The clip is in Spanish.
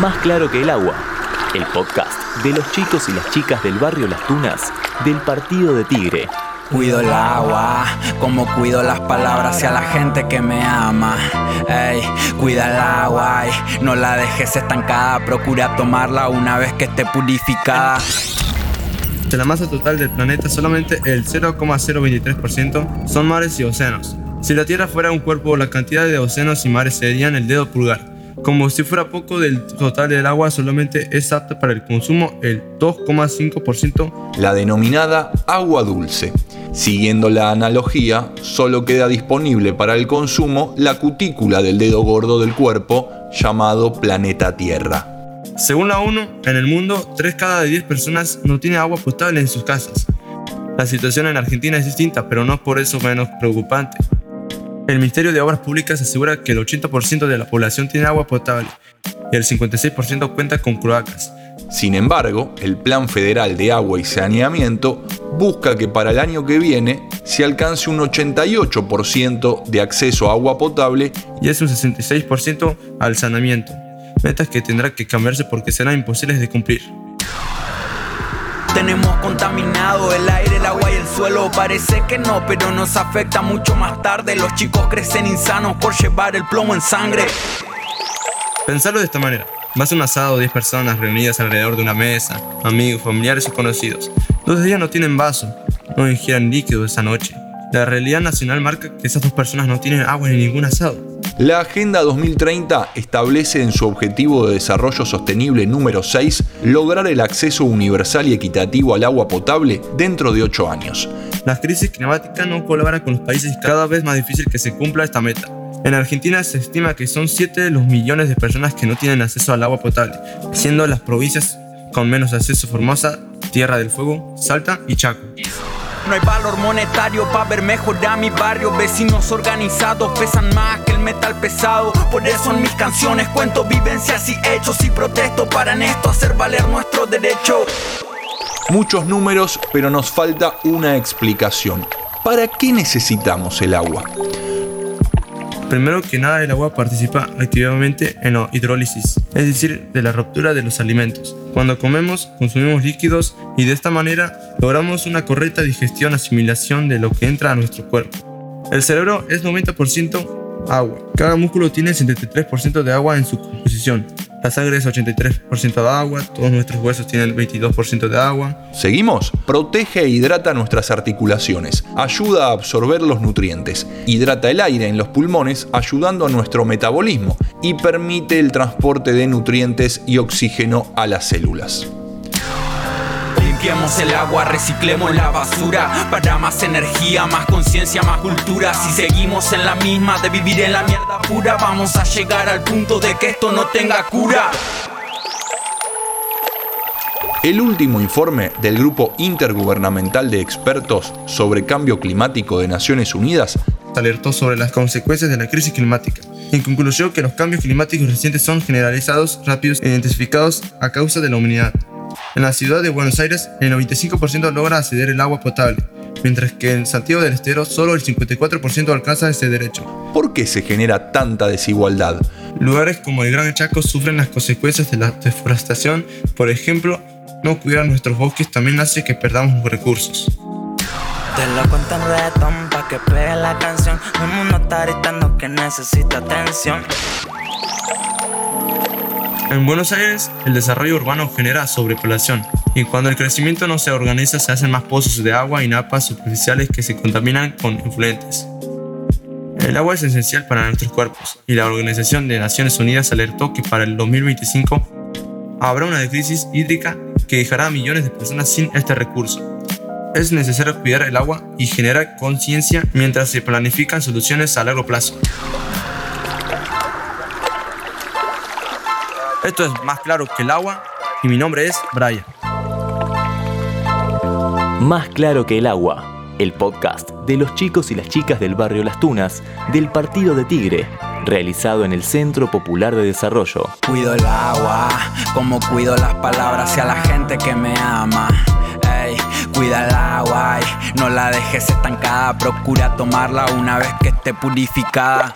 Más claro que el agua, el podcast de los chicos y las chicas del barrio Las Tunas del Partido de Tigre. Cuido el agua, como cuido las palabras hacia la gente que me ama. Ey, cuida el agua y no la dejes estancada. Procura tomarla una vez que esté purificada. De la masa total del planeta, solamente el 0,023% son mares y océanos. Si la Tierra fuera un cuerpo, la cantidad de océanos y mares serían el dedo pulgar. Como si fuera poco del total del agua, solamente es apta para el consumo el 2,5%. La denominada agua dulce. Siguiendo la analogía, solo queda disponible para el consumo la cutícula del dedo gordo del cuerpo llamado planeta Tierra. Según la ONU, en el mundo, 3 cada 10 personas no tienen agua potable en sus casas. La situación en Argentina es distinta, pero no por eso menos preocupante. El Ministerio de Obras Públicas asegura que el 80% de la población tiene agua potable y el 56% cuenta con cloacas. Sin embargo, el Plan Federal de Agua y Saneamiento busca que para el año que viene se alcance un 88% de acceso a agua potable y es un 66% al saneamiento, metas que tendrá que cambiarse porque serán imposibles de cumplir. Tenemos contaminado el aire, que no, pero nos afecta mucho más tarde. Los chicos crecen insanos por el plomo en sangre. Pensarlo de esta manera. Vas a un asado 10 personas reunidas alrededor de una mesa, amigos, familiares o conocidos. Dos días no tienen vaso, no ingieran líquido esa noche. La realidad nacional marca que esas dos personas no tienen agua en ningún asado. La Agenda 2030 establece en su objetivo de desarrollo sostenible número 6 lograr el acceso universal y equitativo al agua potable dentro de 8 años. La crisis climática no colabora con los países cada vez más difícil que se cumpla esta meta. En Argentina se estima que son 7 de los millones de personas que no tienen acceso al agua potable, siendo las provincias con menos acceso Formosa, Tierra del Fuego, Salta y Chaco. No hay valor monetario para ver mejor a mi barrio. Vecinos organizados pesan más que el metal pesado. Por eso en mis canciones cuento vivencias y hechos y protesto para en esto hacer valer nuestro derecho. Muchos números, pero nos falta una explicación. ¿Para qué necesitamos el agua? Primero que nada, el agua participa activamente en la hidrólisis, es decir, de la ruptura de los alimentos. Cuando comemos, consumimos líquidos y de esta manera logramos una correcta digestión, asimilación de lo que entra a nuestro cuerpo. El cerebro es 90% agua. Cada músculo tiene 73% de agua en su composición. La sangre es 83% de agua, todos nuestros huesos tienen 22% de agua. ¿Seguimos? Protege e hidrata nuestras articulaciones, ayuda a absorber los nutrientes, hidrata el aire en los pulmones ayudando a nuestro metabolismo y permite el transporte de nutrientes y oxígeno a las células. El agua, reciclemos la basura Para más energía, más conciencia, más cultura Si seguimos en la misma de vivir en la mierda pura Vamos a llegar al punto de que esto no tenga cura El último informe del Grupo Intergubernamental de Expertos sobre Cambio Climático de Naciones Unidas alertó sobre las consecuencias de la crisis climática. En conclusión, que los cambios climáticos recientes son generalizados, rápidos e identificados a causa de la humanidad. En la ciudad de Buenos Aires, el 95% logra acceder al agua potable, mientras que en Santiago del Estero solo el 54% alcanza ese derecho. ¿Por qué se genera tanta desigualdad? Lugares como el Gran Chaco sufren las consecuencias de la deforestación, por ejemplo, no cuidar nuestros bosques también hace que perdamos los recursos. Te lo cuento en reggaetón pa' que pegue la canción. El mundo está gritando que necesita atención. En Buenos Aires, el desarrollo urbano genera sobrepoblación, y cuando el crecimiento no se organiza se hacen más pozos de agua y napas superficiales que se contaminan con influentes. El agua es esencial para nuestros cuerpos, y la Organización de Naciones Unidas alertó que para el 2025 habrá una crisis hídrica que dejará a millones de personas sin este recurso. Es necesario cuidar el agua y generar conciencia mientras se planifican soluciones a largo plazo. Esto es más claro que el agua y mi nombre es Brian. Más claro que el agua, el podcast de los chicos y las chicas del barrio Las Tunas del Partido de Tigre, realizado en el Centro Popular de Desarrollo. Cuido el agua, como cuido las palabras hacia la gente que me ama. Ey, cuida el agua y no la dejes estancada. Procura tomarla una vez que esté purificada.